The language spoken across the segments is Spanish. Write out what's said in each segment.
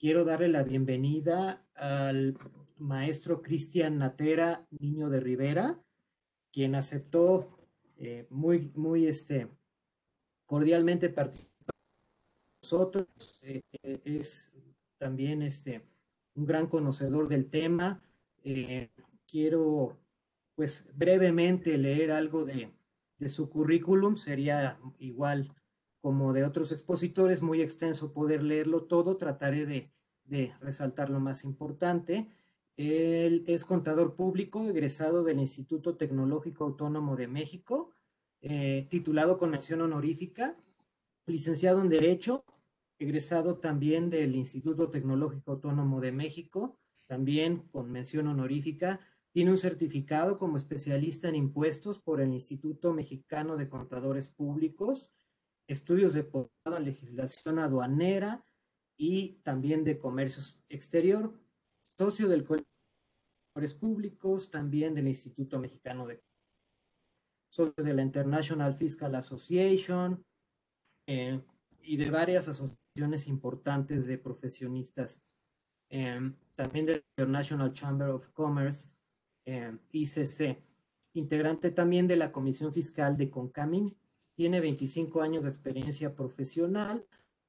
quiero darle la bienvenida al maestro Cristian Natera, niño de Rivera, quien aceptó eh, muy, muy este, cordialmente participar con nosotros. Eh, eh, es también este, un gran conocedor del tema. quiero, pues, brevemente leer algo de, de su currículum. Sería igual como de otros expositores, muy extenso poder leerlo todo, trataré de, resaltar lo más importante. Él es contador público, egresado del Instituto Tecnológico Autónomo de México, eh, titulado con mención honorífica, licenciado en Derecho, egresado también del Instituto Tecnológico Autónomo de México, también con mención honorífica. Tiene un certificado como especialista en impuestos por el Instituto Mexicano de Contadores Públicos estudios de posgrado en legislación aduanera y también de comercio exterior, socio del Colegio de Públicos, también del Instituto Mexicano de socio de la International Fiscal Association eh, y de varias asociaciones importantes de profesionistas, eh, también del International Chamber of Commerce, eh, ICC, integrante también de la Comisión Fiscal de CONCAMIN tiene 25 años de experiencia profesional,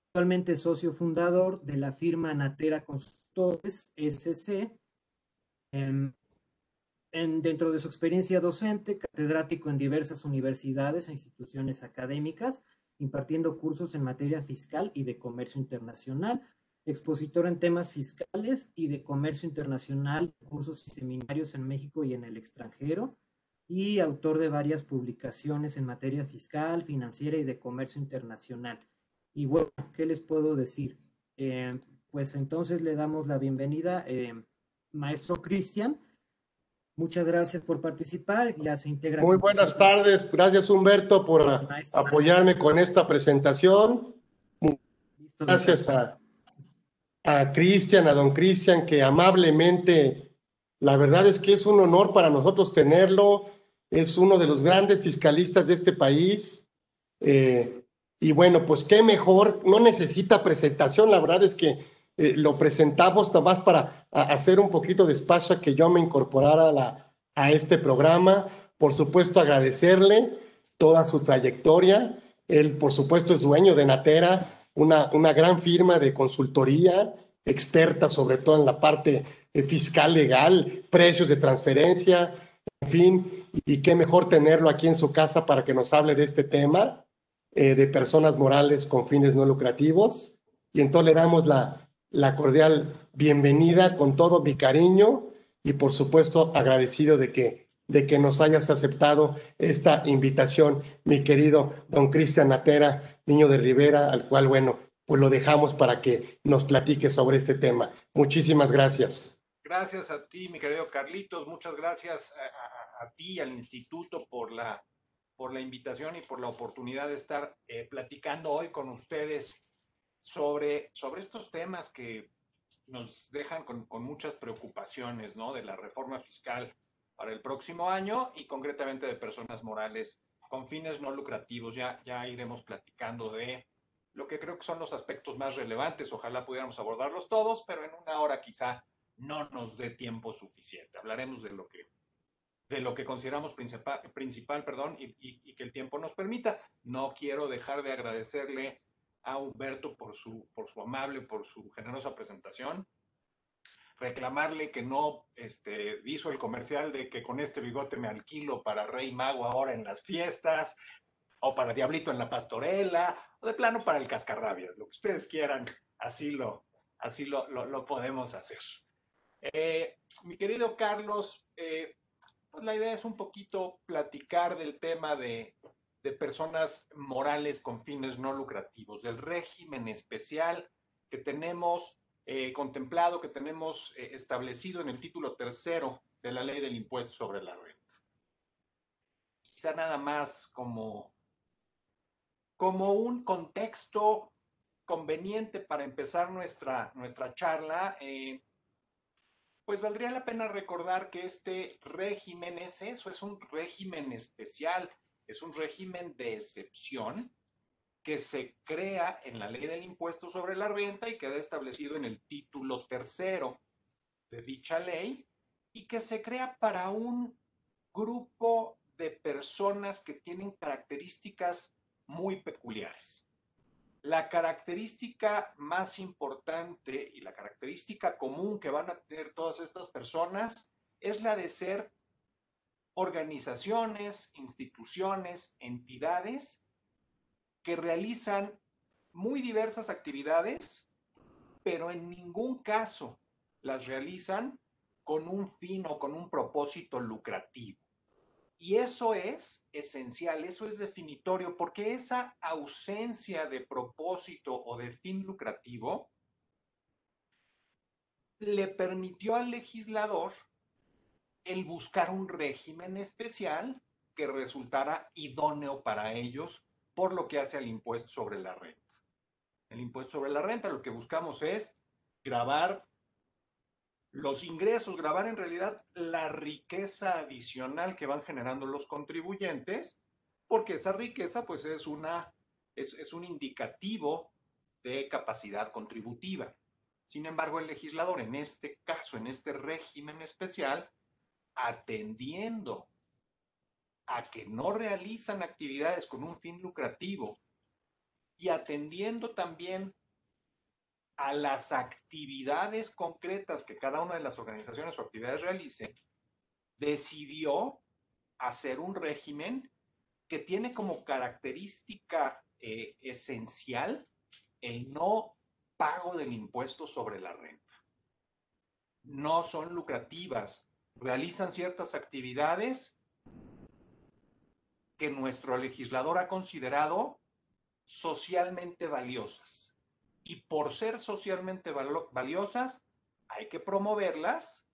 actualmente socio fundador de la firma Natera Consultores SC. Em, en, dentro de su experiencia docente, catedrático en diversas universidades e instituciones académicas, impartiendo cursos en materia fiscal y de comercio internacional, expositor en temas fiscales y de comercio internacional, cursos y seminarios en México y en el extranjero, y autor de varias publicaciones en materia fiscal, financiera y de comercio internacional. Y bueno, ¿qué les puedo decir? Eh, pues entonces le damos la bienvenida, eh, maestro Cristian. Muchas gracias por participar. Ya se integra. Muy buenas tardes. Gracias, Humberto, por apoyarme con esta presentación. Gracias a, a Cristian, a don Cristian, que amablemente, la verdad es que es un honor para nosotros tenerlo es uno de los grandes fiscalistas de este país. Eh, y bueno, pues qué mejor, no necesita presentación, la verdad es que eh, lo presentamos nomás para hacer un poquito de espacio a que yo me incorporara a, a este programa. Por supuesto, agradecerle toda su trayectoria. Él, por supuesto, es dueño de Natera, una, una gran firma de consultoría, experta sobre todo en la parte eh, fiscal legal, precios de transferencia, en fin, y qué mejor tenerlo aquí en su casa para que nos hable de este tema eh, de personas morales con fines no lucrativos. Y entonces le damos la, la cordial bienvenida con todo mi cariño y por supuesto agradecido de que, de que nos hayas aceptado esta invitación, mi querido don Cristian Natera, niño de Rivera, al cual, bueno, pues lo dejamos para que nos platique sobre este tema. Muchísimas gracias. Gracias a ti, mi querido Carlitos. Muchas gracias a ti, al instituto, por la, por la invitación y por la oportunidad de estar eh, platicando hoy con ustedes sobre, sobre estos temas que nos dejan con, con, muchas preocupaciones, ¿no? De la reforma fiscal para el próximo año y concretamente de personas morales con fines no lucrativos. Ya, ya iremos platicando de lo que creo que son los aspectos más relevantes. Ojalá pudiéramos abordarlos todos, pero en una hora quizá no nos dé tiempo suficiente. Hablaremos de lo que de lo que consideramos principal, principal perdón, y, que el tiempo nos permita. No quiero dejar de agradecerle a Humberto por su, por su amable, por su generosa presentación. Reclamarle que no este, hizo el comercial de que con este bigote me alquilo para Rey Mago ahora en las fiestas, o para Diablito en la pastorela, o de plano para el cascarrabias, lo que ustedes quieran, así lo, así lo, lo, podemos hacer. Eh, mi querido Carlos, eh, pues la idea es un poquito platicar del tema de, personas morales con fines no lucrativos, del régimen especial que tenemos eh, contemplado, que tenemos eh, establecido en el título tercero de la ley del impuesto sobre la renta. Quizá nada más como, como un contexto conveniente para empezar nuestra, nuestra charla. Eh, pues valdría la pena recordar que este régimen es eso, es un régimen especial, es un régimen de excepción que se crea en la ley del impuesto sobre la renta y queda establecido en el título tercero de dicha ley y que se crea para un grupo de personas que tienen características muy peculiares. La característica más importante y la característica común que van a tener todas estas personas es la de ser organizaciones, instituciones, entidades que realizan muy diversas actividades, pero en ningún caso las realizan con un fin o con un propósito lucrativo. Y eso es esencial, eso es definitorio, porque esa ausencia de propósito o de fin lucrativo le permitió al legislador el buscar un régimen especial que resultara idóneo para ellos por lo que hace al impuesto sobre la renta. El impuesto sobre la renta lo que buscamos es grabar los ingresos, grabar en realidad la riqueza adicional que van generando los contribuyentes, porque esa riqueza pues es, una, es, un indicativo de capacidad contributiva. Sin embargo, el legislador en este caso, en este régimen especial, atendiendo a que no realizan actividades con un fin lucrativo y atendiendo también a las actividades concretas que cada una de las organizaciones o actividades realice, decidió hacer un régimen que tiene como característica eh, esencial el no pago del impuesto sobre la renta. No son lucrativas, realizan ciertas actividades que nuestro legislador ha considerado socialmente valiosas y por ser socialmente valiosas, hay que promoverlas,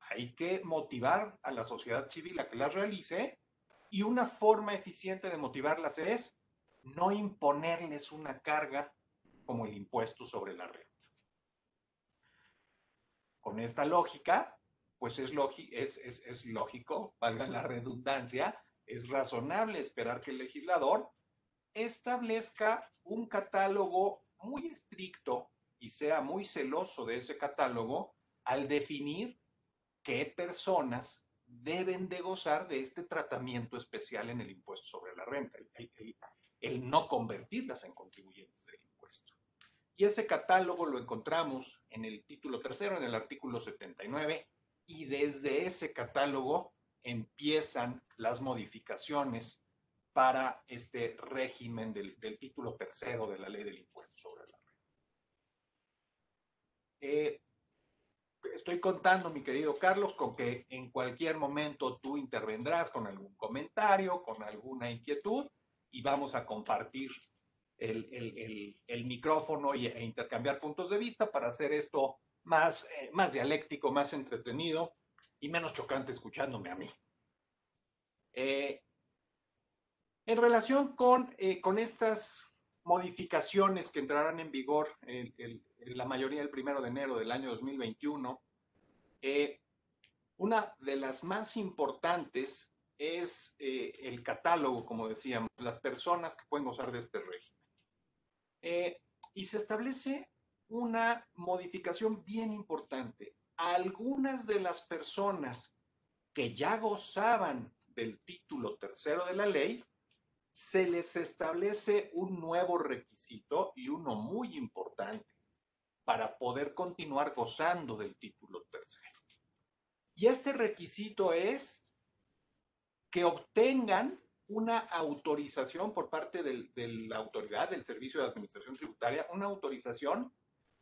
hay que motivar a la sociedad civil a que las realice y una forma eficiente de motivarlas es no imponerles una carga como el impuesto sobre la renta. Con esta lógica, pues es, es, lógico, valga la redundancia, es razonable esperar que el legislador establezca un catálogo muy estricto y sea muy celoso de ese catálogo al definir qué personas deben de gozar de este tratamiento especial en el impuesto sobre la renta, el, no convertirlas en contribuyentes del impuesto. Y ese catálogo lo encontramos en el título tercero, en el artículo 79, y desde ese catálogo empiezan las modificaciones para este régimen del, título tercero de la ley del impuesto sobre la renta. Eh, estoy contando, mi querido Carlos, con que en cualquier momento tú intervendrás con algún comentario, con alguna inquietud y vamos a compartir el, micrófono e intercambiar puntos de vista para hacer esto más, eh, más dialéctico, más entretenido y menos chocante escuchándome a mí. Eh, en relación con, eh, con estas modificaciones que entrarán en vigor en, la mayoría el primero de enero del año 2021, eh, una de las más importantes es eh, el catálogo, como decíamos, las personas que pueden gozar de este régimen. y se establece una modificación bien importante. Algunas de las personas que ya gozaban del título tercero de la ley se les establece un nuevo requisito y uno muy importante para poder continuar gozando del título tercero. Y este requisito es que obtengan una autorización por parte de la autoridad del Servicio de Administración Tributaria, una autorización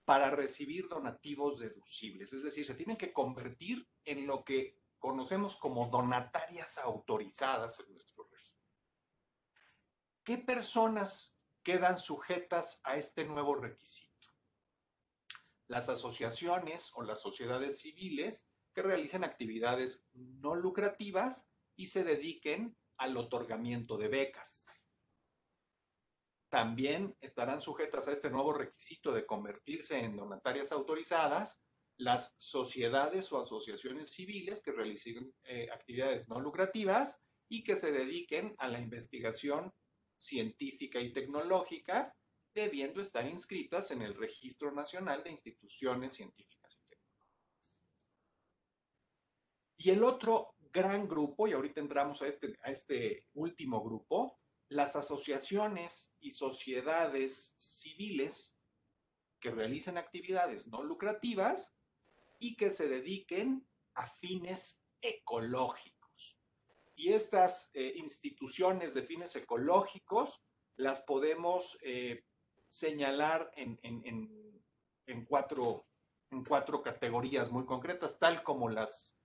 para recibir donativos deducibles. Es decir, se tienen que convertir en lo que conocemos como donatarias autorizadas en nuestro ¿Qué personas quedan sujetas a este nuevo requisito? Las asociaciones o las sociedades civiles que realicen actividades no lucrativas y se dediquen al otorgamiento de becas. También estarán sujetas a este nuevo requisito de convertirse en donatarias autorizadas las sociedades o asociaciones civiles que realicen eh, actividades no lucrativas y que se dediquen a la investigación científica y tecnológica, debiendo estar inscritas en el Registro Nacional de Instituciones Científicas y Tecnológicas. Y el otro gran grupo, y ahorita entramos a este, este último grupo, las asociaciones y sociedades civiles que realicen actividades no lucrativas y que se dediquen a fines ecológicos. Y estas eh, instituciones de fines ecológicos las podemos eh, señalar en, en, cuatro, en cuatro categorías muy concretas, tal como las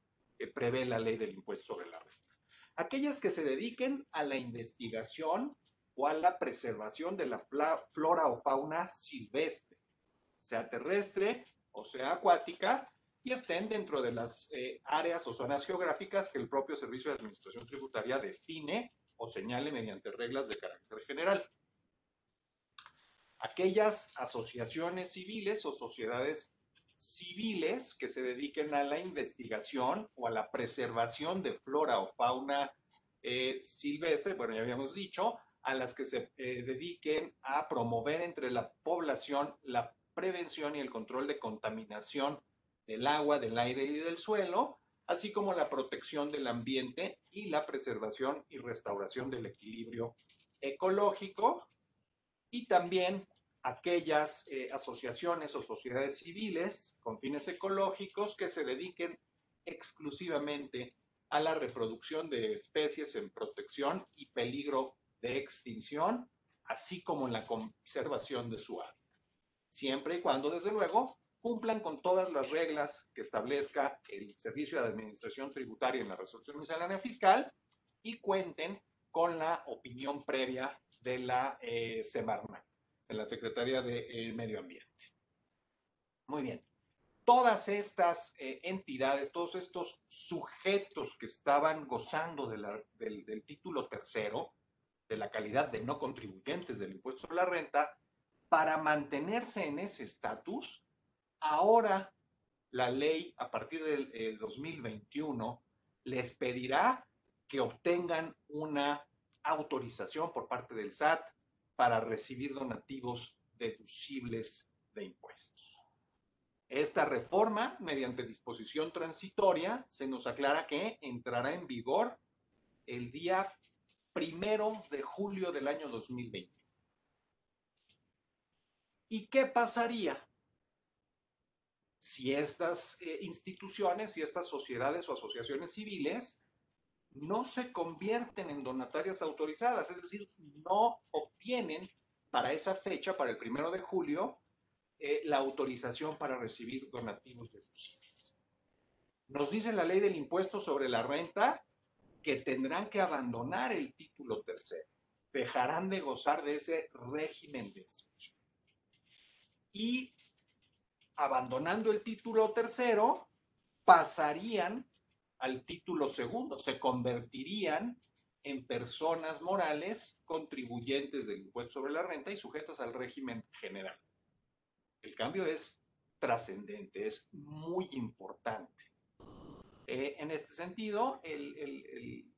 prevé la ley del impuesto sobre la renta. Aquellas que se dediquen a la investigación o a la preservación de la flora o fauna silvestre, sea terrestre o sea acuática, y estén dentro de las eh, áreas o zonas geográficas que el propio Servicio de Administración Tributaria define o señale mediante reglas de carácter general. Aquellas asociaciones civiles o sociedades civiles que se dediquen a la investigación o a la preservación de flora o fauna eh, silvestre, bueno, ya habíamos dicho, a las que se eh, dediquen a promover entre la población la prevención y el control de contaminación del agua, del aire y del suelo, así como la protección del ambiente y la preservación y restauración del equilibrio ecológico, y también aquellas eh, asociaciones o sociedades civiles con fines ecológicos que se dediquen exclusivamente a la reproducción de especies en protección y peligro de extinción, así como en la conservación de su hábitat. Siempre y cuando, desde luego, cumplan con todas las reglas que establezca el Servicio de Administración Tributaria en la resolución miscelánea fiscal y cuenten con la opinión previa de la eh, Semarnat, de la Secretaría de eh, Medio Ambiente. Muy bien. Todas estas eh, entidades, todos estos sujetos que estaban gozando del, del título tercero, de la calidad de no contribuyentes del impuesto sobre la renta, para mantenerse en ese estatus, Ahora la ley a partir del 2021 les pedirá que obtengan una autorización por parte del SAT para recibir donativos deducibles de impuestos. Esta reforma, mediante disposición transitoria, se nos aclara que entrará en vigor el día primero de julio del año 2020. ¿Y qué pasaría si estas eh, instituciones y estas sociedades o asociaciones civiles no se convierten en donatarias autorizadas, es decir, no obtienen para esa fecha, para el primero de julio, eh, la autorización para recibir donativos deducibles. Nos dice la ley del impuesto sobre la renta que tendrán que abandonar el título tercero, dejarán de gozar de ese régimen de excepción. Y abandonando el título tercero, pasarían al título segundo, se convertirían en personas morales contribuyentes del impuesto sobre la renta y sujetas al régimen general. El cambio es trascendente, es muy importante. Eh, en este sentido, el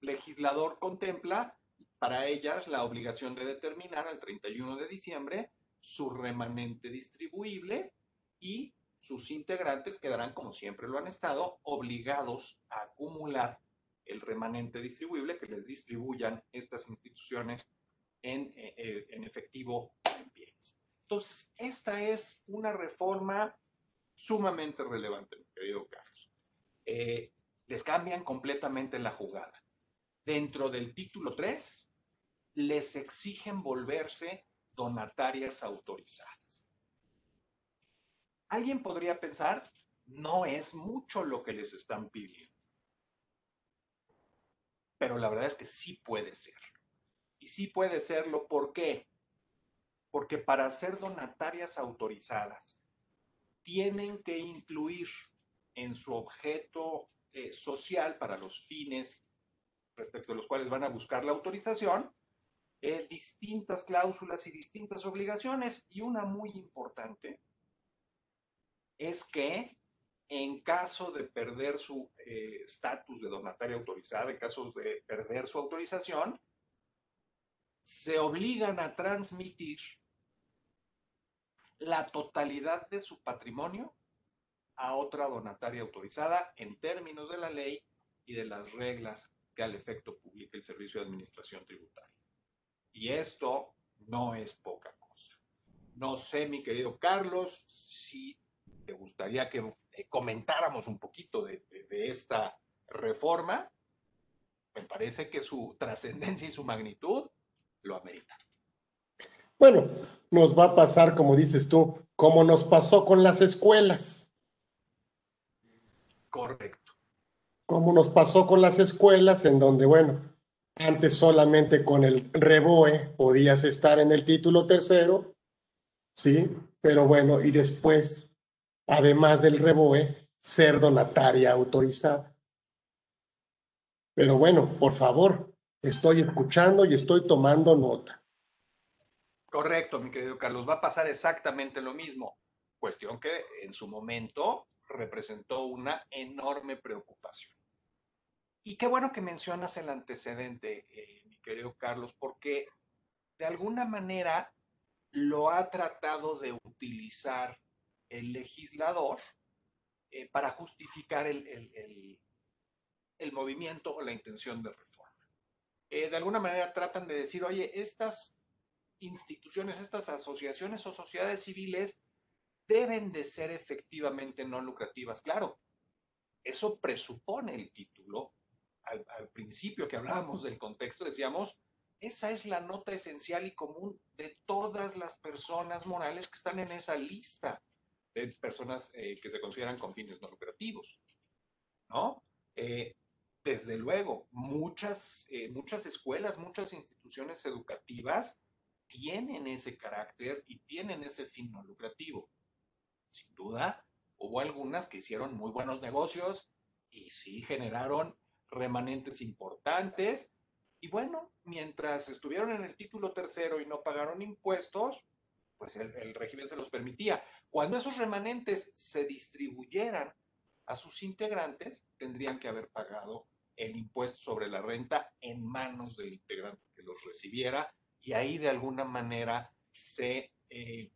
legislador contempla para ellas la obligación de determinar al 31 de diciembre su remanente distribuible y sus integrantes quedarán, como siempre lo han estado, obligados a acumular el remanente distribuible que les distribuyan estas instituciones en, eh, eh, en efectivo en bienes. Entonces, esta es una reforma sumamente relevante, mi querido Carlos. Eh, les cambian completamente la jugada. Dentro del título 3, les exigen volverse donatarias autorizadas. Alguien podría pensar, no es mucho lo que les están pidiendo. Pero la verdad es que sí puede ser. Y sí puede serlo, ¿por qué? Porque para ser donatarias autorizadas, tienen que incluir en su objeto eh, social para los fines respecto a los cuales van a buscar la autorización, eh, distintas cláusulas y distintas obligaciones. Y una muy importante es que en caso de perder su eh, estatus de donataria autorizada, en caso de perder su autorización, se obligan a transmitir la totalidad de su patrimonio a otra donataria autorizada en términos de la ley y de las reglas que al efecto publica el Servicio de Administración Tributaria. Y esto no es poca cosa. No sé, mi querido Carlos, si te gustaría que eh, comentáramos un poquito de, de esta reforma. Me parece que su trascendencia y su magnitud lo ameritan. Bueno, nos va a pasar, como dices tú, como nos pasó con las escuelas. Correcto. Como nos pasó con las escuelas, en donde, bueno, antes solamente con el reboe podías estar en el título tercero, ¿sí? Pero bueno, y después, además del reboe, ser donataria autorizada. Pero bueno, por favor, estoy escuchando y estoy tomando nota. Correcto, mi querido Carlos, va a pasar exactamente lo mismo. Cuestión que en su momento representó una enorme preocupación. Y qué bueno que mencionas el antecedente, eh, mi querido Carlos, porque de alguna manera lo ha tratado de utilizar el legislador eh, para justificar el, el, movimiento o la intención de reforma. Eh, de alguna manera tratan de decir, oye, estas instituciones, estas asociaciones o sociedades civiles deben de ser efectivamente no lucrativas. Claro, eso presupone el título. Al, principio que hablábamos del contexto, decíamos, esa es la nota esencial y común de todas las personas morales que están en esa lista de personas eh, que se consideran con fines no lucrativos. ¿No? Eh, desde luego, muchas, eh, muchas escuelas, muchas instituciones educativas tienen ese carácter y tienen ese fin no lucrativo. Sin duda, hubo algunas que hicieron muy buenos negocios y sí generaron remanentes importantes. Y bueno, mientras estuvieron en el título tercero y no pagaron impuestos, pues el, el régimen se los permitía. Cuando esos remanentes se distribuyeran a sus integrantes, tendrían que haber pagado el impuesto sobre la renta en manos del integrante que los recibiera y ahí de alguna manera se, eh,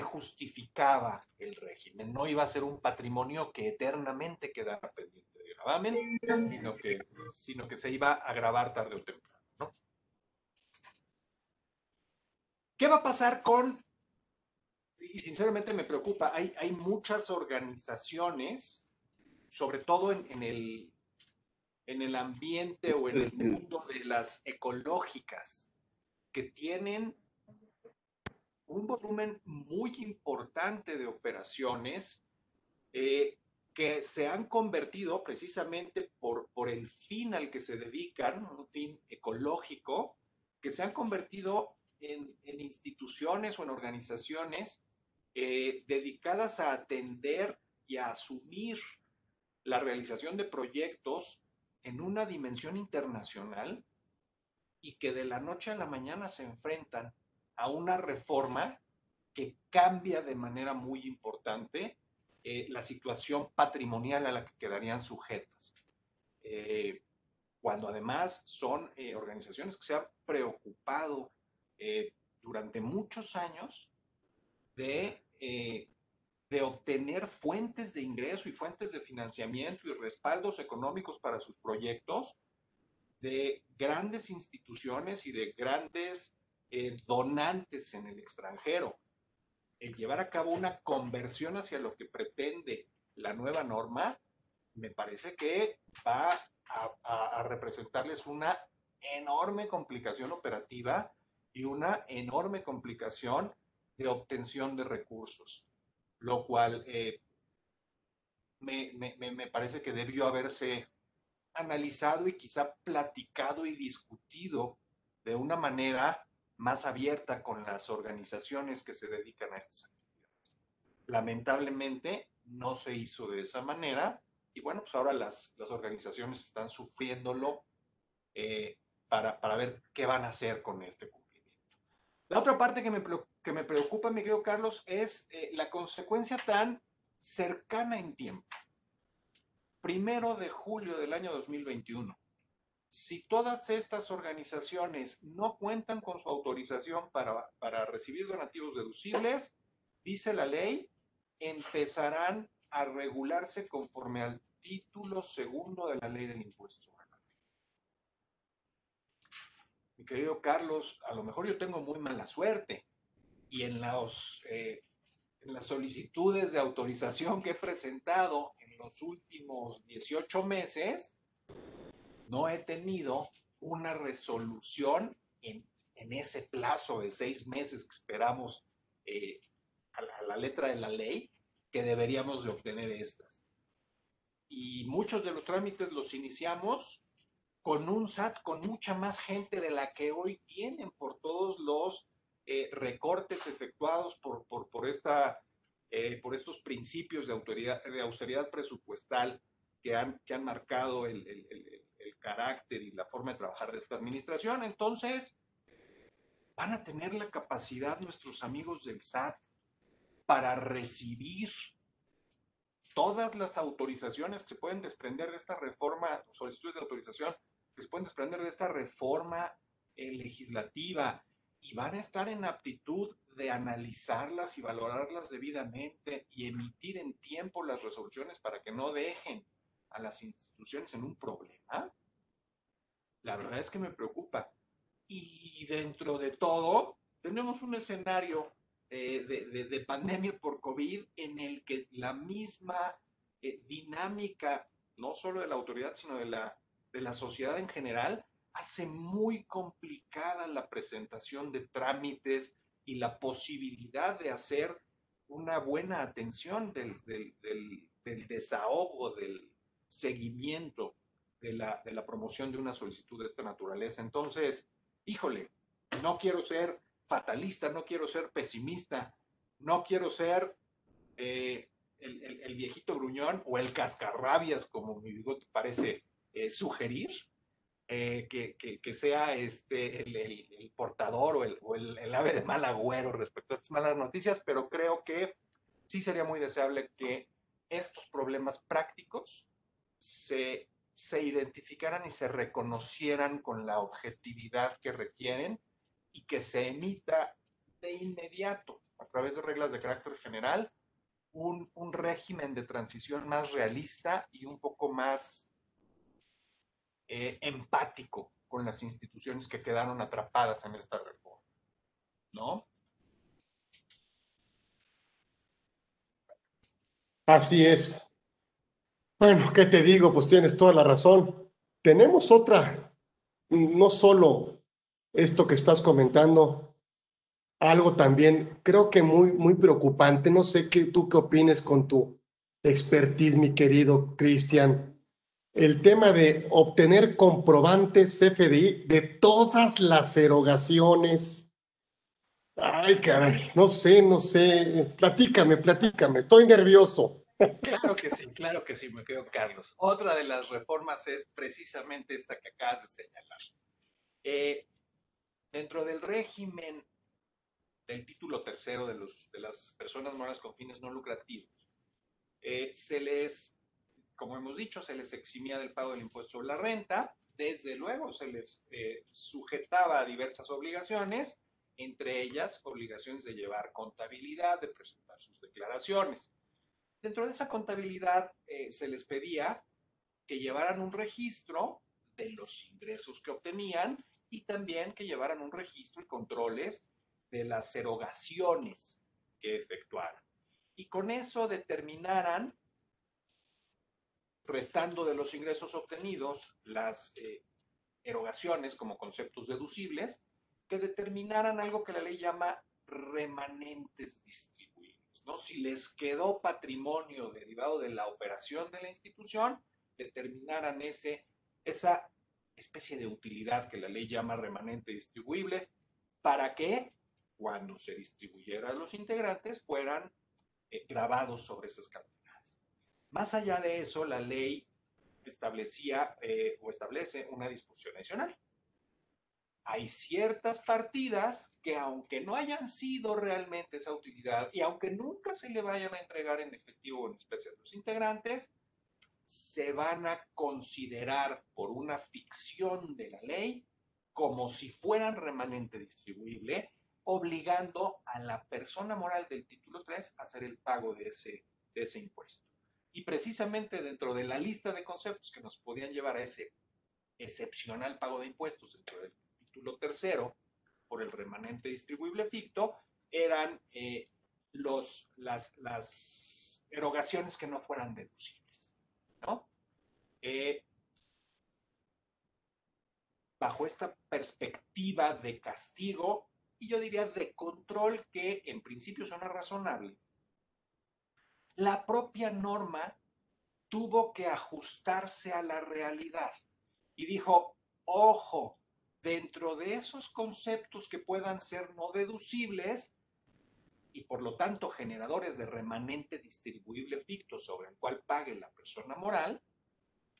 justificaba el régimen. No iba a ser un patrimonio que eternamente quedara pendiente de gravamen, sino que, se iba a agravar tarde o temprano. ¿no? ¿Qué va a pasar con, y sinceramente me preocupa, hay, hay muchas organizaciones, sobre todo en, en el en el ambiente o en el mundo de las ecológicas, que tienen un volumen muy importante de operaciones eh, que se han convertido precisamente por, por el fin al que se dedican, un fin ecológico, que se han convertido en, instituciones o en organizaciones eh, dedicadas a atender y a asumir la realización de proyectos en una dimensión internacional y que de la noche a la mañana se enfrentan a una reforma que cambia de manera muy importante eh, la situación patrimonial a la que quedarían sujetas. Eh, cuando además son organizaciones que se han preocupado durante muchos años de, de obtener fuentes de ingreso y fuentes de financiamiento y respaldos económicos para sus proyectos de grandes instituciones y de grandes eh, donantes en el extranjero. El llevar a cabo una conversión hacia lo que pretende la nueva norma, me parece que va a, representarles una enorme complicación operativa y una enorme complicación de obtención de recursos, lo cual eh, me, me, parece que debió haberse analizado y quizá platicado y discutido de una manera más abierta con las organizaciones que se dedican a estas actividades. Lamentablemente no se hizo de esa manera y bueno, pues ahora las, las organizaciones están sufriéndolo eh, para, para, ver qué van a hacer con este cumplimiento. La otra parte que me, que me preocupa, mi querido Carlos, es eh, la consecuencia tan cercana en tiempo primero de julio del año 2021. si todas estas organizaciones no cuentan con su autorización para, para recibir donativos deducibles, dice la ley, empezarán a regularse conforme al título segundo de la ley del impuesto Mi querido Carlos, a lo mejor yo tengo muy mala suerte y en, los, eh, en las solicitudes de autorización que he presentado en los últimos 18 meses, no he tenido una resolución en, ese plazo de seis meses que esperamos eh, a, la, a, la, letra de la ley que deberíamos de obtener estas. Y muchos de los trámites los iniciamos con un SAT con mucha más gente de la que hoy tienen por todos los eh, recortes efectuados por, por, esta, eh, por estos principios de, autoridad, de austeridad presupuestal que han, que han marcado el, el carácter y la forma de trabajar de esta administración. Entonces, van a tener la capacidad nuestros amigos del SAT para recibir todas las autorizaciones que se pueden desprender de esta reforma, solicitudes de autorización que se pueden desprender de esta reforma eh, legislativa y van a estar en aptitud de analizarlas y valorarlas debidamente y emitir en tiempo las resoluciones para que no dejen a las instituciones en un problema, la verdad es que me preocupa. Y dentro de todo, tenemos un escenario eh, de, de, de, pandemia por COVID en el que la misma eh, dinámica, no solo de la autoridad, sino de la, de la sociedad en general, hace muy complicada la presentación de trámites y la posibilidad de hacer una buena atención del, del, del, desahogo, del seguimiento de la, de la promoción de una solicitud de esta naturaleza. Entonces, híjole, no quiero ser fatalista, no quiero ser pesimista, no quiero ser eh, el, el, el, viejito gruñón o el cascarrabias, como mi bigote parece eh, sugerir, eh, que, que, que, sea este, el, el portador o, o el, ave de mal agüero respecto a estas malas noticias, pero creo que sí sería muy deseable que estos problemas prácticos se, se identificaran y se reconocieran con la objetividad que requieren y que se emita de inmediato, a través de reglas de carácter general, un, un, régimen de transición más realista y un poco más eh, empático con las instituciones que quedaron atrapadas en esta reforma. ¿No? Así es. Bueno, ¿qué te digo? Pues tienes toda la razón. Tenemos otra, no solo esto que estás comentando, algo también, creo que muy, muy preocupante. No sé qué tú qué opines con tu expertise, mi querido Cristian. El tema de obtener comprobantes CFDI de todas las erogaciones. Ay, caray, no sé, no sé. Platícame, platícame. Estoy nervioso. Claro que sí, claro que sí, me quedo Carlos. Otra de las reformas es precisamente esta que acabas de señalar. Eh, dentro del régimen del título tercero de las personas morales con fines no lucrativos, eh, se les, como hemos dicho, se les eximía del pago del impuesto sobre la renta, desde luego se les eh, sujetaba a diversas obligaciones, entre ellas obligaciones de llevar contabilidad, de presentar sus declaraciones. Dentro de esa contabilidad eh, se les pedía que llevaran un registro de los ingresos que obtenían y también que llevaran un registro y controles de las erogaciones que efectuaran. Y con eso determinaran, restando de los ingresos obtenidos, las eh, erogaciones como conceptos deducibles, que determinaran algo que la ley llama remanentes distribuibles. ¿no? Si les quedó patrimonio derivado de la operación de la institución, determinaran ese, esa especie de utilidad que la ley llama remanente distribuible, para que cuando se distribuyera a los integrantes fueran eh, grabados sobre esas cantidades. Más allá de eso, la ley establecía eh, o establece una disposición adicional. Hay ciertas partidas que aunque no hayan sido realmente esa utilidad y aunque nunca se le vayan a entregar en efectivo o en especie a los integrantes, se van a considerar por una ficción de la ley como si fueran remanente distribuible, obligando a la persona moral del título 3 a hacer el pago de ese, de ese impuesto. Y precisamente dentro de la lista de conceptos que nos podían llevar a ese excepcional pago de impuestos dentro del título tercero por el remanente distribuible ficto, eran eh, los, las, las, erogaciones que no fueran deducibles. ¿no? Eh, bajo esta perspectiva de castigo, y yo diría de control que en principio suena razonable, la propia norma tuvo que ajustarse a la realidad y dijo, ojo, dentro de esos conceptos que puedan ser no deducibles y por lo tanto generadores de remanente distribuible ficto sobre el cual pague la persona moral,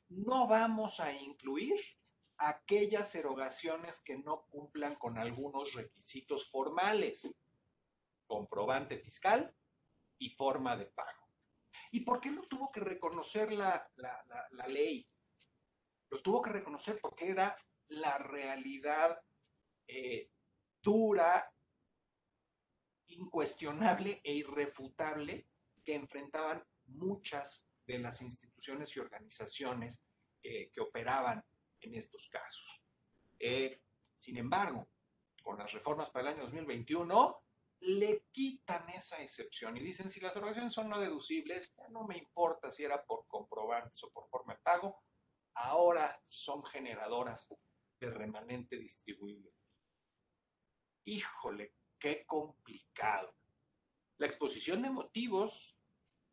no vamos a incluir aquellas erogaciones que no cumplan con algunos requisitos formales, comprobante fiscal y forma de pago. ¿Y por qué lo tuvo que reconocer la, ley? Lo tuvo que reconocer porque era la realidad eh, dura, incuestionable e irrefutable que enfrentaban muchas de las instituciones y organizaciones eh, que operaban en estos casos. Eh, sin embargo, con las reformas para el año 2021, le quitan esa excepción y dicen, si las oraciones son no deducibles, ya no me importa si era por comprobantes o por forma de pago, ahora son generadoras de remanente distribuible. Híjole, qué complicado. La exposición de motivos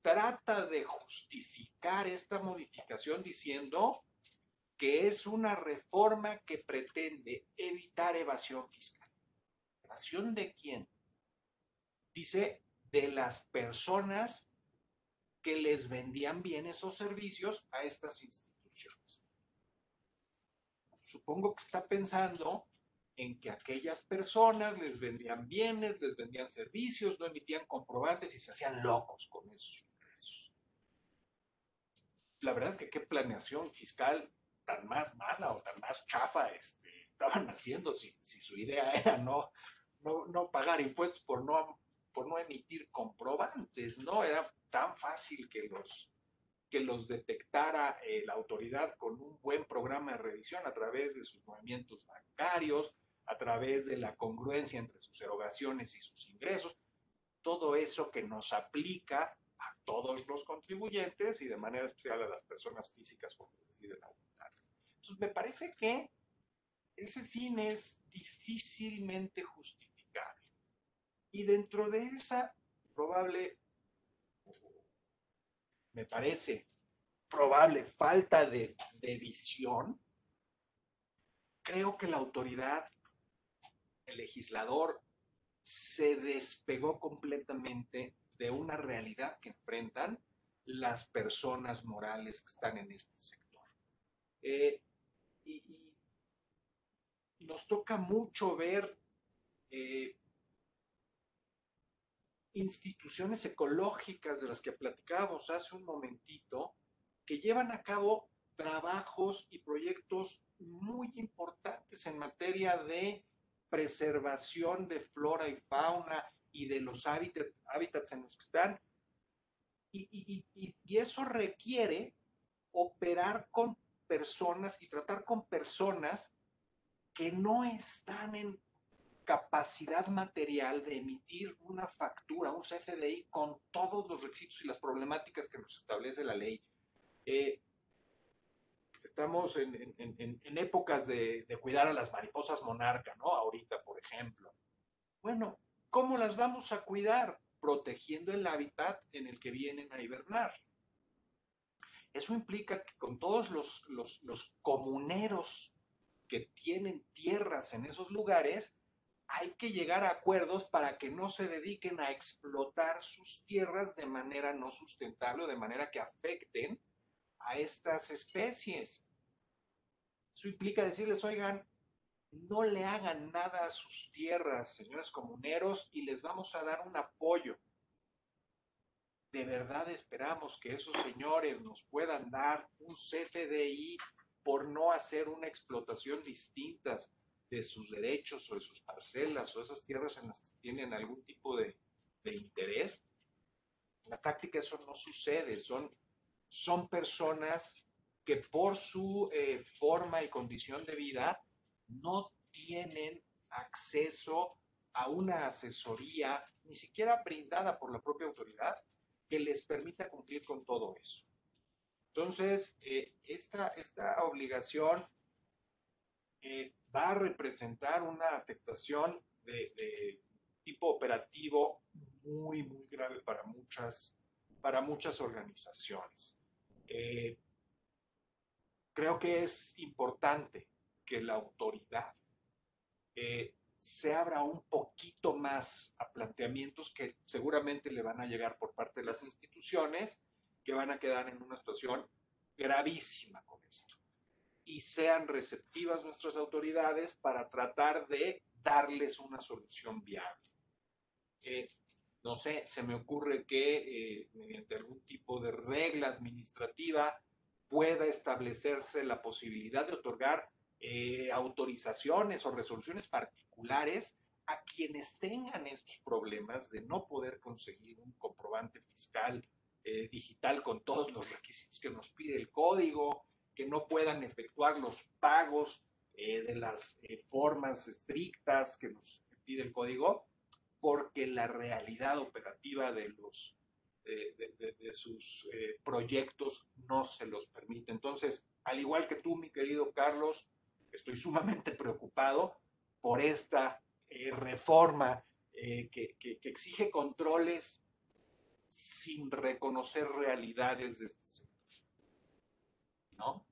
trata de justificar esta modificación diciendo que es una reforma que pretende evitar evasión fiscal. ¿Evasión de quién? Dice de las personas que les vendían bienes o servicios a estas instituciones. Supongo que está pensando en que aquellas personas les vendían bienes, les vendían servicios, no emitían comprobantes y se hacían locos con esos ingresos. La verdad es que qué planeación fiscal tan más mala o tan más chafa este, estaban haciendo si, si su idea era no, no, pagar impuestos por no, por no emitir comprobantes, ¿no? Era tan fácil que los, que los detectara eh, la autoridad con un buen programa de revisión a través de sus movimientos bancarios, a través de la congruencia entre sus erogaciones y sus ingresos, todo eso que nos aplica a todos los contribuyentes y de manera especial a las personas físicas cuando deciden aumentarlas. Entonces, me parece que ese fin es difícilmente justificable. Y dentro de esa probable, me parece, probable falta de, visión, creo que la autoridad, el legislador, se despegó completamente de una realidad que enfrentan las personas morales que están en este sector. Eh, y, nos toca mucho ver eh, instituciones ecológicas de las que platicábamos hace un momentito, que llevan a cabo trabajos y proyectos muy importantes en materia de preservación de flora y fauna y de los hábitats, en los que están. Y, y eso requiere operar con personas y tratar con personas que no están en capacidad material de emitir una factura, un CFDI, con todos los requisitos y las problemáticas que nos establece la ley. Eh, estamos en, épocas de, cuidar a las mariposas monarca, ¿no? Ahorita, por ejemplo. Bueno, ¿Cómo las vamos a cuidar? Protegiendo el hábitat en el que vienen a hibernar. Eso implica que con todos los, los, comuneros que tienen tierras en esos lugares, hay que llegar a acuerdos para que no se dediquen a explotar sus tierras de manera no sustentable o de manera que afecten a estas especies. Eso implica decirles, oigan, no le hagan nada a sus tierras, señores comuneros, y les vamos a dar un apoyo. ¿De verdad esperamos que esos señores nos puedan dar un CFDI por no hacer una explotación distinta de sus derechos o de sus parcelas o esas tierras en las que tienen algún tipo de, interés? En la práctica eso no sucede, son, son personas que por su eh, forma y condición de vida no tienen acceso a una asesoría, ni siquiera brindada por la propia autoridad, que les permita cumplir con todo eso. Entonces, eh, esta, esta, obligación eh, va a representar una afectación de, tipo operativo muy, muy grave para muchas, para muchas organizaciones. Eh, creo que es importante que la autoridad se abra un poquito más a planteamientos que seguramente le van a llegar por parte de las instituciones, que van a quedar en una situación gravísima con esto. Y sean receptivas nuestras autoridades para tratar de darles una solución viable. No sé, se me ocurre que eh, mediante algún tipo de regla administrativa pueda establecerse la posibilidad de otorgar eh, autorizaciones o resoluciones particulares a quienes tengan estos problemas de no poder conseguir un comprobante fiscal eh, digital con todos los requisitos que nos pide el código, que no puedan efectuar los pagos eh, de las formas estrictas que nos pide el código, porque la realidad operativa de los de, sus proyectos no se los permite. Entonces, al igual que tú, mi querido Carlos, estoy sumamente preocupado por esta eh, reforma eh, que, exige controles sin reconocer realidades de este sector. ¿No?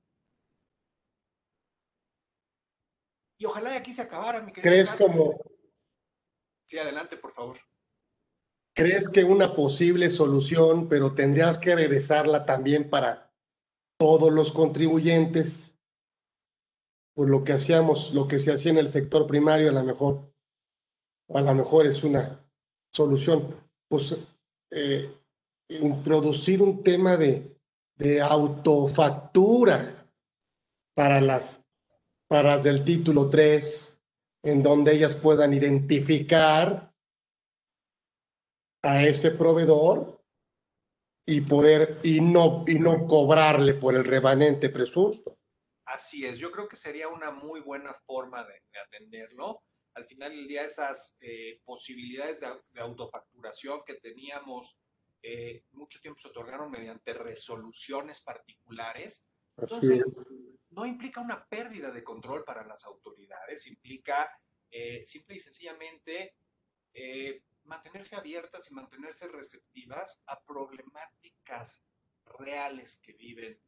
Y ojalá aquí se acabara, mi querido. ¿Crees como... Sí, adelante, por favor. ¿Crees que una posible solución, pero tendrías que regresarla también para todos los contribuyentes? pues lo que hacíamos, lo que se hacía en el sector primario, a lo mejor, a lo mejor es una solución. Pues eh, introducir un tema de, de autofactura para las, para las del título 3, en donde ellas puedan identificar a ese proveedor y poder y no y no cobrarle por el remanente presupuesto. Así es, yo creo que sería una muy buena forma de, atenderlo. Al final del día, esas eh, posibilidades de, autofacturación que teníamos eh, mucho tiempo se otorgaron mediante resoluciones particulares. Entonces, no implica una pérdida de control para las autoridades, implica eh, simple y sencillamente mantenerse abiertas y mantenerse receptivas a problemáticas reales que viven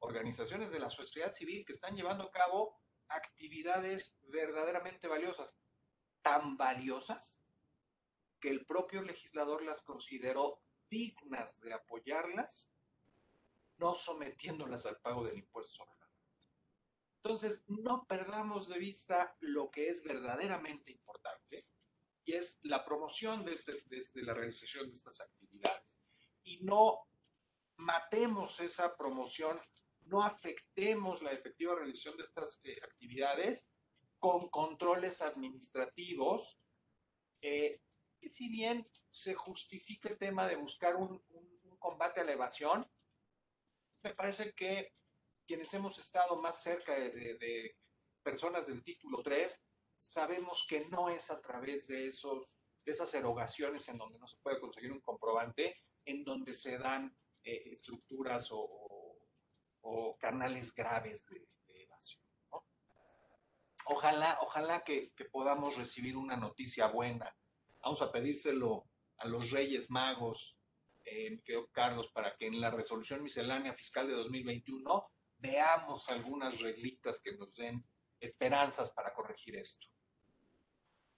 organizaciones de la sociedad civil que están llevando a cabo actividades verdaderamente valiosas, tan valiosas que el propio legislador las consideró dignas de apoyarlas, no sometiéndolas al pago del impuesto sobre la renta. Entonces, no perdamos de vista lo que es verdaderamente importante, y es la promoción desde, desde la realización de estas actividades. Y no matemos esa promoción no afectemos la efectiva realización de estas eh, actividades con controles administrativos, eh, que si bien se justifica el tema de buscar un, combate a la evasión, me parece que quienes hemos estado más cerca de, personas del título 3, sabemos que no es a través de, esos, esas erogaciones en donde no se puede conseguir un comprobante, en donde se dan eh, estructuras o, canales graves de, evasión. Ojalá, ojalá que, podamos recibir una noticia buena. Vamos a pedírselo a los Reyes Magos, eh, Carlos, para que en la resolución miscelánea fiscal de 2021 veamos algunas reglitas que nos den esperanzas para corregir esto.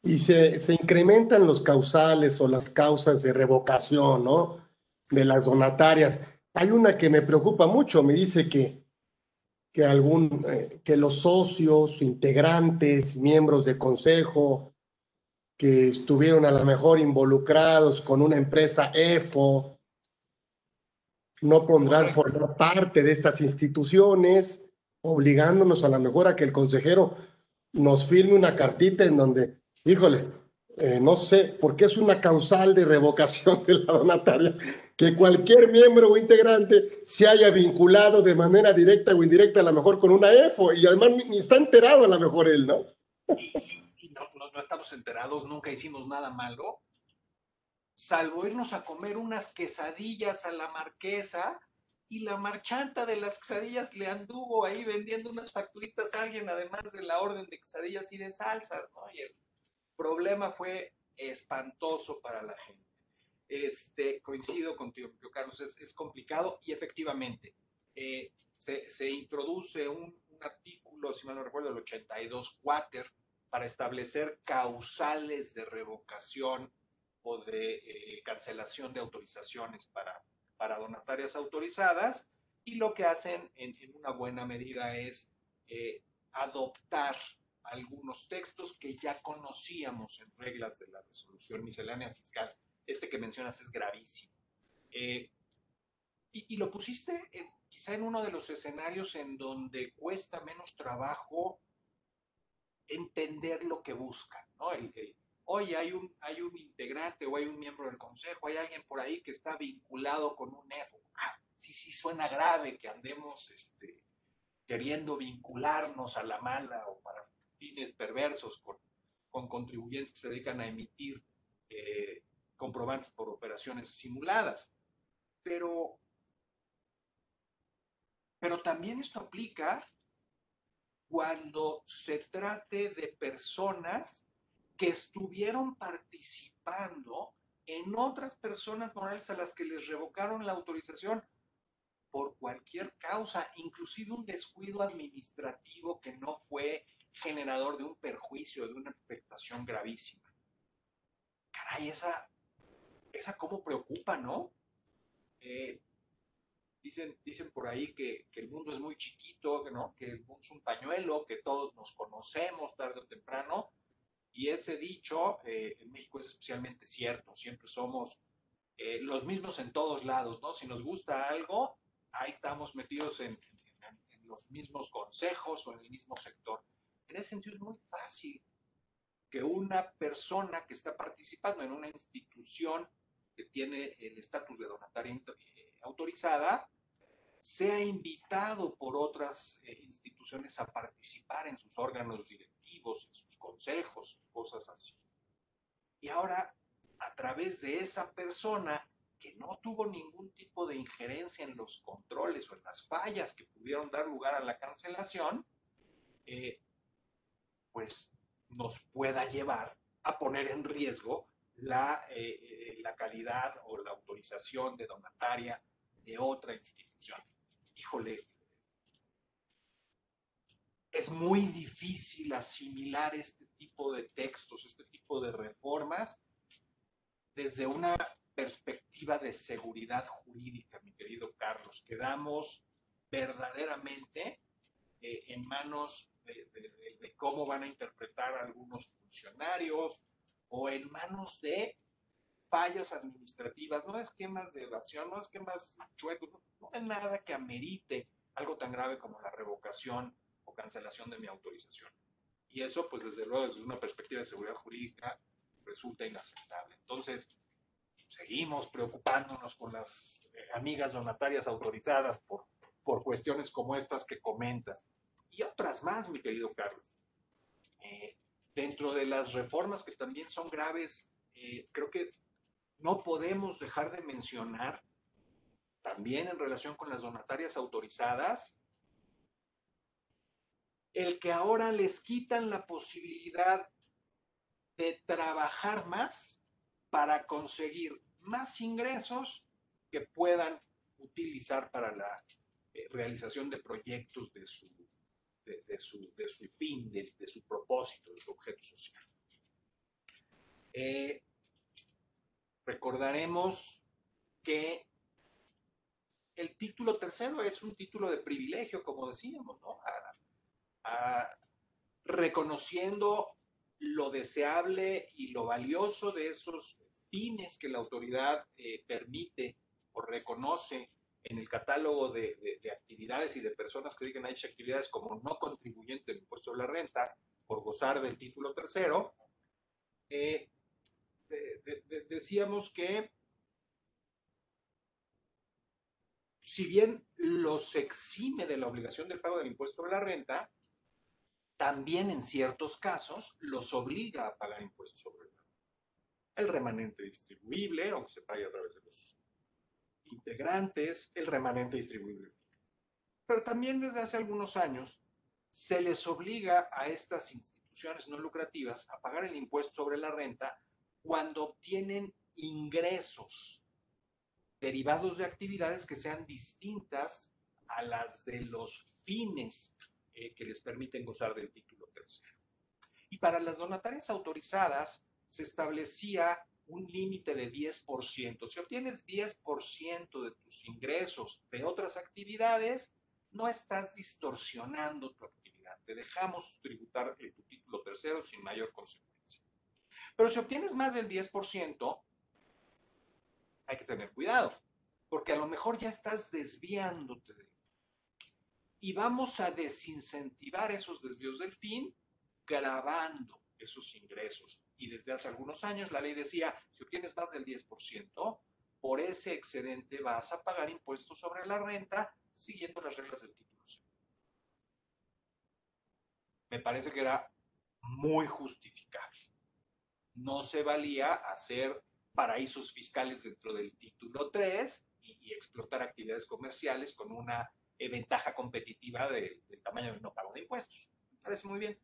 Y se, se incrementan los causales o las causas de revocación, ¿no? De las donatarias. Hay una que me preocupa mucho, me dice que, que, algún, eh, que los socios, integrantes, miembros de consejo que estuvieron a lo mejor involucrados con una empresa EFO no pondrán formar parte de estas instituciones, obligándonos a la mejor a que el consejero nos firme una cartita en donde, híjole, eh, no sé, porque es una causal de revocación de la donataria, que cualquier miembro o integrante se haya vinculado de manera directa o indirecta, a lo mejor con una EFO, y además ni está enterado a lo mejor él, ¿no? Y, no, no, estamos enterados, nunca hicimos nada malo, salvo irnos a comer unas quesadillas a la marquesa, y la marchanta de las quesadillas le anduvo ahí vendiendo unas facturitas a alguien, además de la orden de quesadillas y de salsas, ¿no? Y el, problema fue espantoso para la gente. Este, coincido contigo, Carlos, es, complicado y efectivamente eh, se, introduce un, artículo, si mal no recuerdo, el 82 Quater, para establecer causales de revocación o de eh, cancelación de autorizaciones para, para donatarias autorizadas y lo que hacen en, una buena medida es eh, adoptar algunos textos que ya conocíamos en reglas de la resolución miscelánea fiscal. Este que mencionas es gravísimo. Eh, y, lo pusiste quizá en uno de los escenarios en donde cuesta menos trabajo entender lo que buscan, ¿no? El, Oye, hay un, hay un integrante o hay un miembro del consejo, hay alguien por ahí que está vinculado con un EFO. Ah, sí, sí, suena grave que andemos este, queriendo vincularnos a la mala o para fines perversos con, con contribuyentes que se dedican a emitir eh, comprobantes por operaciones simuladas. Pero, pero también esto aplica cuando se trate de personas que estuvieron participando en otras personas morales a las que les revocaron la autorización por cualquier causa, inclusive un descuido administrativo que no fue generador de un perjuicio, de una afectación gravísima. Caray, esa, esa cómo preocupa, ¿no? Eh, dicen, dicen por ahí que, el mundo es muy chiquito, ¿no? que el mundo es un pañuelo, que todos nos conocemos tarde o temprano, y ese dicho eh, en México es especialmente cierto, siempre somos eh, los mismos en todos lados, ¿no? Si nos gusta algo, ahí estamos metidos en los mismos consejos o en el mismo sector. En ese sentido es muy fácil que una persona que está participando en una institución que tiene el estatus de donataria eh, autorizada, sea invitado por otras eh, instituciones a participar en sus órganos directivos, en sus consejos, cosas así. Y ahora, a través de esa persona que no tuvo ningún tipo de injerencia en los controles o en las fallas que pudieron dar lugar a la cancelación, eh, pues nos pueda llevar a poner en riesgo la, eh, eh, la calidad o la autorización de donataria de otra institución. Híjole, es muy difícil asimilar este tipo de textos, este tipo de reformas desde una perspectiva de seguridad jurídica, mi querido Carlos. Quedamos verdaderamente eh, en manos de, cómo van a interpretar algunos funcionarios o en manos de fallas administrativas, no esquemas de evasión, no esquemas chuecos, no, hay nada que amerite algo tan grave como la revocación cancelación de mi autorización. Y eso, pues desde luego, desde una perspectiva de seguridad jurídica, resulta inaceptable. Entonces, seguimos preocupándonos con las eh, amigas donatarias autorizadas por, por cuestiones como estas que comentas y otras más, mi querido Carlos. Eh, dentro de las reformas que también son graves, eh, creo que no podemos dejar de mencionar, también en relación con las donatarias autorizadas, el que ahora les quitan la posibilidad de trabajar más para conseguir más ingresos que puedan utilizar para la eh, realización de proyectos de su de, su, de su, fin, de, su propósito, de su objeto social. Eh, recordaremos que el título tercero es un título de privilegio, como decíamos, ¿no? Reconociendo lo deseable y lo valioso de esos fines que la autoridad eh, permite o reconoce en el catálogo de, actividades y de personas que digan a dichas actividades como no contribuyentes del impuesto de la renta por gozar del título tercero, eh, decíamos que si bien los exime de la obligación del pago del impuesto sobre la renta, también en ciertos casos los obliga a pagar impuestos sobre renta. El remanente distribuible, aunque se pague a través de los integrantes, el remanente distribuible. Pero también desde hace algunos años se les obliga a estas instituciones no lucrativas a pagar el impuesto sobre la renta cuando obtienen ingresos derivados de actividades que sean distintas a las de los fines eh, que les permiten gozar del título tercero. Y para las donatarias autorizadas se establecía un límite de 10%. Si obtienes 10% de tus ingresos de otras actividades, no estás distorsionando tu actividad. Te dejamos tributar tu título tercero sin mayor consecuencia. Pero si obtienes más del 10%, hay que tener cuidado, porque a lo mejor ya estás desviándote del y vamos a desincentivar esos desvíos del fin grabando esos ingresos. Y desde hace algunos años la ley decía, si obtienes más del 10%, por ese excedente vas a pagar impuestos sobre la renta siguiendo las reglas del título. Me parece que era muy justificable. No se valía hacer paraísos fiscales dentro del título 3 y, y explotar actividades comerciales con una eh, ventaja competitiva del tamaño del no pago de impuestos. Parece muy bien.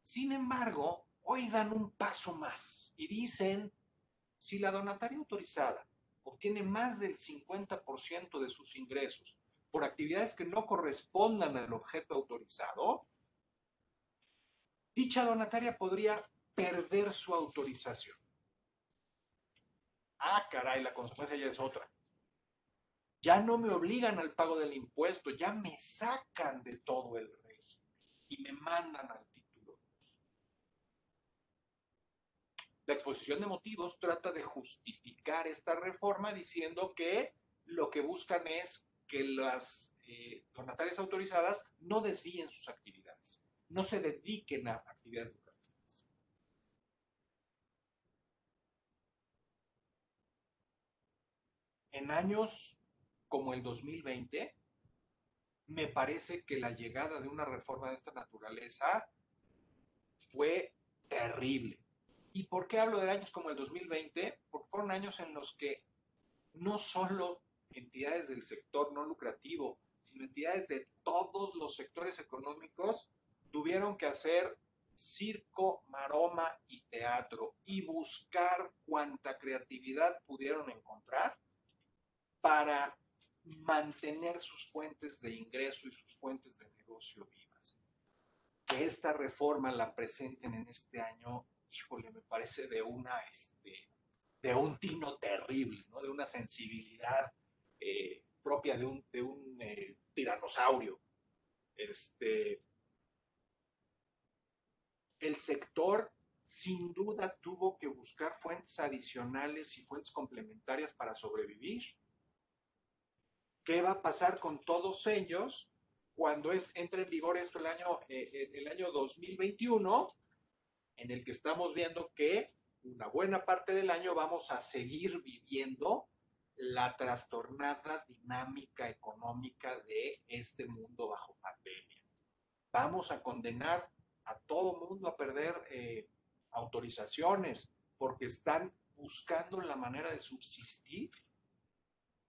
Sin embargo, hoy dan un paso más y dicen, si la donataria autorizada obtiene más del 50% de sus ingresos por actividades que no correspondan al objeto autorizado, dicha donataria podría perder su autorización. Ah, caray, la consecuencia ya es otra. Ya no me obligan al pago del impuesto, ya me sacan de todo el régimen y me mandan al título 2. La exposición de motivos trata de justificar esta reforma diciendo que lo que buscan es que las eh, donatarias autorizadas no desvíen sus actividades, no se dediquen a actividades lucrativas. En años como el 2020, me parece que la llegada de una reforma de esta naturaleza fue terrible. ¿Y por qué hablo de años como el 2020? Porque fueron años en los que no solo entidades del sector no lucrativo, sino entidades de todos los sectores económicos tuvieron que hacer circo, maroma y teatro y buscar cuanta creatividad pudieron encontrar para mantener sus fuentes de ingreso y sus fuentes de negocio vivas. Que esta reforma la presenten en este año, híjole, me parece de una, este, de un tino terrible, ¿no? De una sensibilidad eh, propia de un, de un eh, tiranosaurio. Este, el sector sin duda tuvo que buscar fuentes adicionales y fuentes complementarias para sobrevivir ¿Qué va a pasar con todos ellos cuando es, entre en vigor esto el año, eh, el año 2021, en el que estamos viendo que una buena parte del año vamos a seguir viviendo la trastornada dinámica económica de este mundo bajo pandemia. Vamos a condenar a todo mundo a perder eh, autorizaciones porque están buscando la manera de subsistir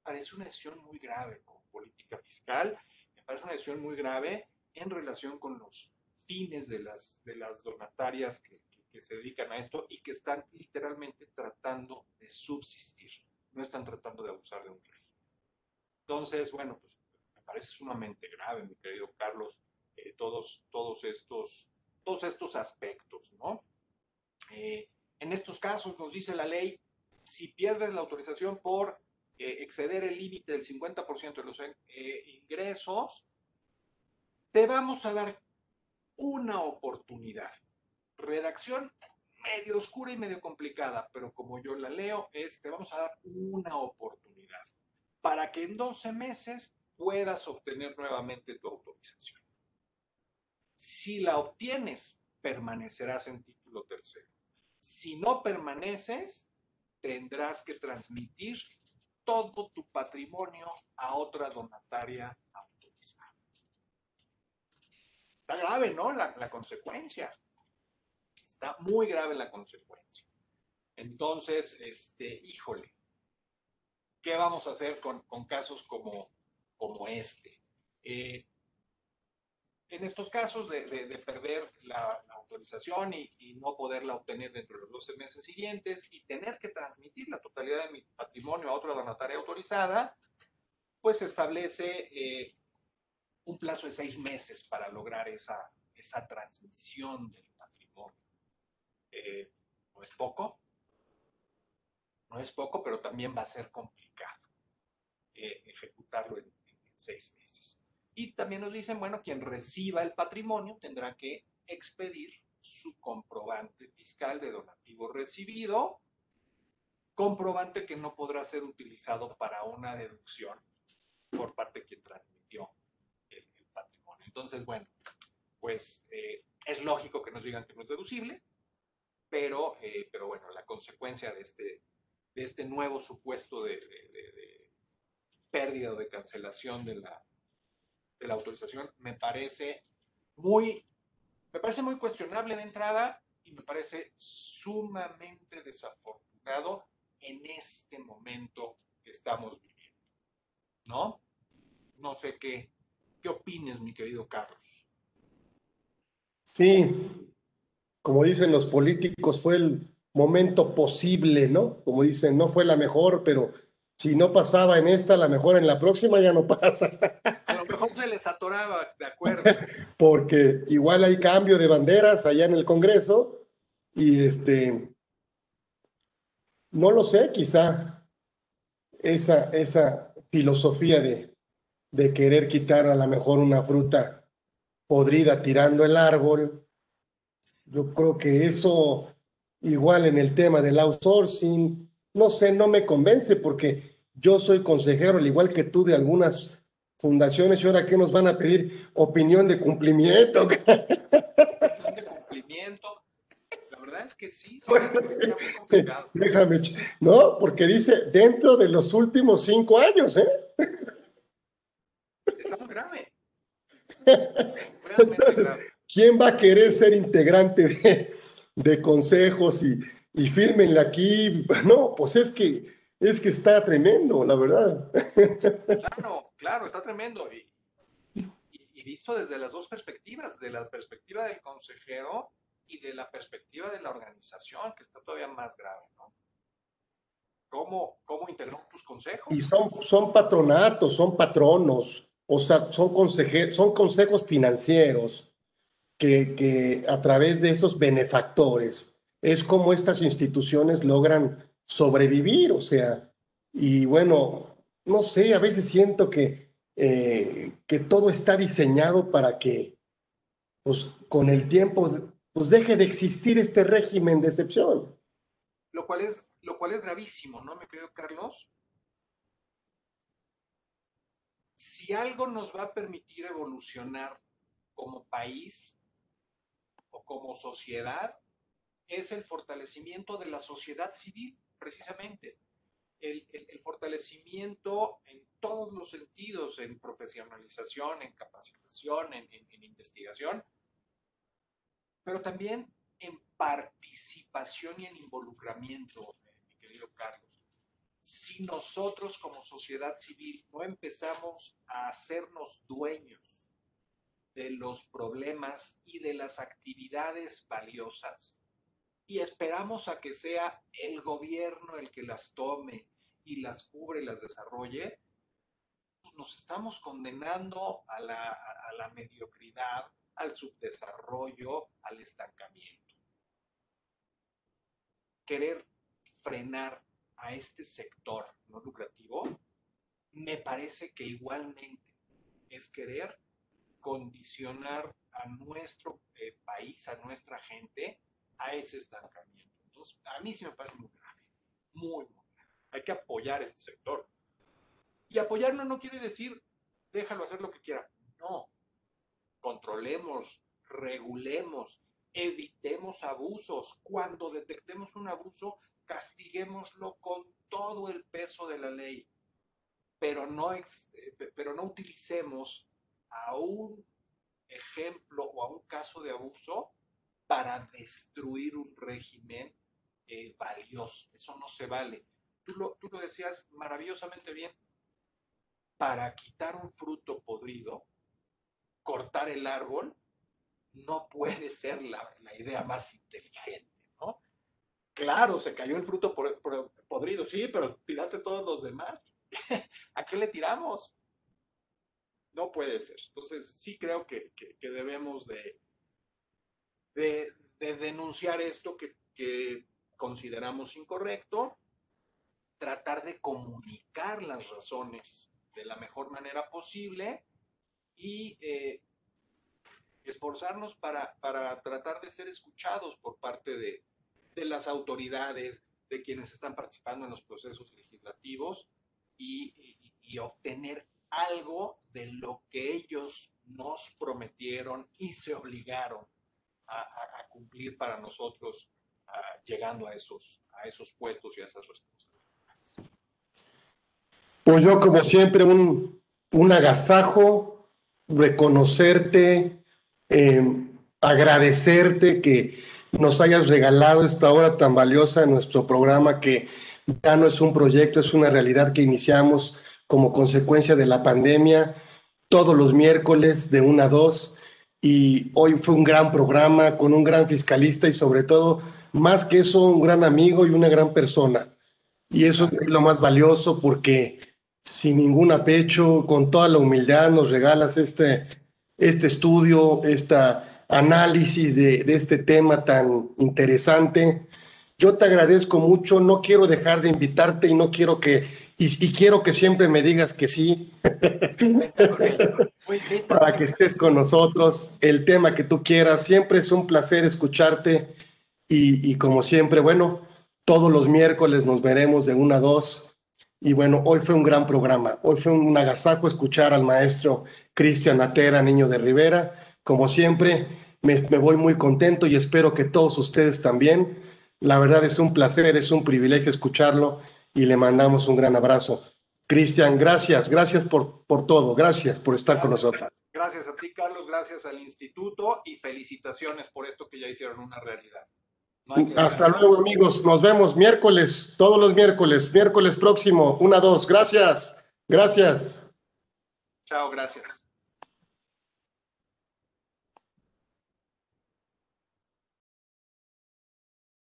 parece una decisión muy grave con política fiscal, me parece una decisión muy grave en relación con los fines de las, de las donatarias que, que, se dedican a esto y que están literalmente tratando de subsistir, no están tratando de abusar de un régimen. Entonces, bueno, pues me parece sumamente grave, mi querido Carlos, eh, todos, todos, estos, todos estos aspectos, ¿no? Eh, en estos casos nos dice la ley, si pierdes la autorización por eh, exceder el límite del 50% de los eh, ingresos, te vamos a dar una oportunidad. Redacción medio oscura y medio complicada, pero como yo la leo, es te vamos a dar una oportunidad para que en 12 meses puedas obtener nuevamente tu autorización. Si la obtienes, permanecerás en título tercero. Si no permaneces, tendrás que transmitir todo tu patrimonio a otra donataria autorizada. Está grave, ¿no? La, consecuencia. Está muy grave la consecuencia. Entonces, este, híjole, ¿qué vamos a hacer con, casos como, como este? Eh, en estos casos de, perder la, autorización y, no poderla obtener dentro de los 12 meses siguientes y tener que transmitir la totalidad de mi patrimonio a otra donataria autorizada, pues se establece eh, un plazo de seis meses para lograr esa, esa transmisión del patrimonio. Eh, no es poco, no es poco, pero también va a ser complicado eh, ejecutarlo en seis meses. Y también nos dicen, bueno, quien reciba el patrimonio tendrá que expedir su comprobante fiscal de donativo recibido, comprobante que no podrá ser utilizado para una deducción por parte de quien transmitió el, patrimonio. Entonces, bueno, pues eh, es lógico que nos digan que no es deducible, pero, eh, pero bueno, la consecuencia de este, de este nuevo supuesto de, de pérdida o de cancelación de la, de la autorización me parece muy, me parece muy cuestionable de entrada y me parece sumamente desafortunado en este momento que estamos viviendo. ¿No? No sé qué, qué opines, mi querido Carlos. Sí, como dicen los políticos, fue el momento posible, ¿no? Como dicen, no fue la mejor, pero si no pasaba en esta, la mejor en la próxima ya no pasa. A lo mejor se les atoraba, de acuerdo. Porque igual hay cambio de banderas allá en el Congreso y este, no lo sé, quizá esa, esa filosofía de, de querer quitar a lo mejor una fruta podrida tirando el árbol, yo creo que eso igual en el tema del outsourcing, no sé, no me convence porque yo soy consejero, al igual que tú, de algunas fundaciones y ahora qué nos van a pedir opinión de cumplimiento. Opinión de cumplimiento. La verdad es que sí, Déjame, no, porque dice dentro de los últimos cinco años, ¿eh? Está muy grave. ¿Quién va a querer ser integrante de, de consejos y, y fírmenle aquí. No, pues es que, es que está tremendo, la verdad. Claro, claro, está tremendo. Y, visto desde las dos perspectivas, de la perspectiva del consejero y de la perspectiva de la organización, que está todavía más grave, ¿no? ¿Cómo, cómo integró tus consejos? Y son, son patronatos, son patronos, o sea, son, son consejos financieros que, que a través de esos benefactores es como estas instituciones logran sobrevivir, o sea, y bueno, no sé, a veces siento que, eh, que todo está diseñado para que, pues, con el tiempo, pues deje de existir este régimen de excepción. Lo cual es, lo cual es gravísimo, ¿no, me querido Carlos? Si algo nos va a permitir evolucionar como país o como sociedad, es el fortalecimiento de la sociedad civil, precisamente. El, fortalecimiento en todos los sentidos, en profesionalización, en capacitación, en, investigación, pero también en participación y en involucramiento, mi querido Carlos. Si nosotros como sociedad civil no empezamos a hacernos dueños de los problemas y de las actividades valiosas, y esperamos a que sea el gobierno el que las tome y las cubre y las desarrolle, pues nos estamos condenando a la, a la mediocridad, al subdesarrollo, al estancamiento. Querer frenar a este sector no lucrativo, me parece que igualmente es querer condicionar a nuestro eh, país, a nuestra gente, a ese estancamiento. Entonces, a mí sí me parece muy grave, muy, muy grave. Hay que apoyar este sector. Y apoyarlo no quiere decir déjalo hacer lo que quiera. No. Controlemos, regulemos, evitemos abusos. Cuando detectemos un abuso, castiguémoslo con todo el peso de la ley. Pero no, eh, pero no utilicemos a un ejemplo o a un caso de abuso para destruir un régimen eh, valioso. Eso no se vale. Tú lo, tú lo decías maravillosamente bien. Para quitar un fruto podrido, cortar el árbol no puede ser la, idea más inteligente, ¿no? Claro, se cayó el fruto podrido, sí, pero tiraste todos los demás. ¿A qué le tiramos? No puede ser. Entonces, sí creo que, debemos de, de, denunciar esto que, consideramos incorrecto, tratar de comunicar las razones de la mejor manera posible y eh, esforzarnos para, tratar de ser escuchados por parte de, las autoridades, de quienes están participando en los procesos legislativos y, obtener algo de lo que ellos nos prometieron y se obligaron a, cumplir para nosotros llegando a esos, puestos y a esas responsabilidades. Pues yo, como siempre, un, un agasajo, reconocerte, eh, agradecerte que nos hayas regalado esta hora tan valiosa en nuestro programa que ya no es un proyecto, es una realidad que iniciamos como consecuencia de la pandemia todos los miércoles de 1 a 2 y hoy fue un gran programa con un gran fiscalista y sobre todo, más que eso, un gran amigo y una gran persona. Y eso es lo más valioso porque sin ningún apecho, con toda la humildad, nos regalas este, este estudio, este análisis de, este tema tan interesante. Yo te agradezco mucho, no quiero dejar de invitarte y no quiero que, y, quiero que siempre me digas que sí, para que estés con nosotros, el tema que tú quieras, siempre es un placer escucharte y, y como siempre, bueno, todos los miércoles nos veremos de una a dos. Y bueno, hoy fue un gran programa, hoy fue un agasajo escuchar al maestro Cristian Atera, niño de Rivera. Como siempre, me, voy muy contento y espero que todos ustedes también. La verdad es un placer, es un privilegio escucharlo y le mandamos un gran abrazo. Cristian, gracias, gracias por, por todo, gracias por estar con nosotros. Gracias a ti, Carlos, gracias al instituto y felicitaciones por esto que ya hicieron una realidad. Hasta luego, amigos. Nos vemos miércoles, todos los miércoles, miércoles próximo, una, dos. Gracias, gracias. Chao, gracias.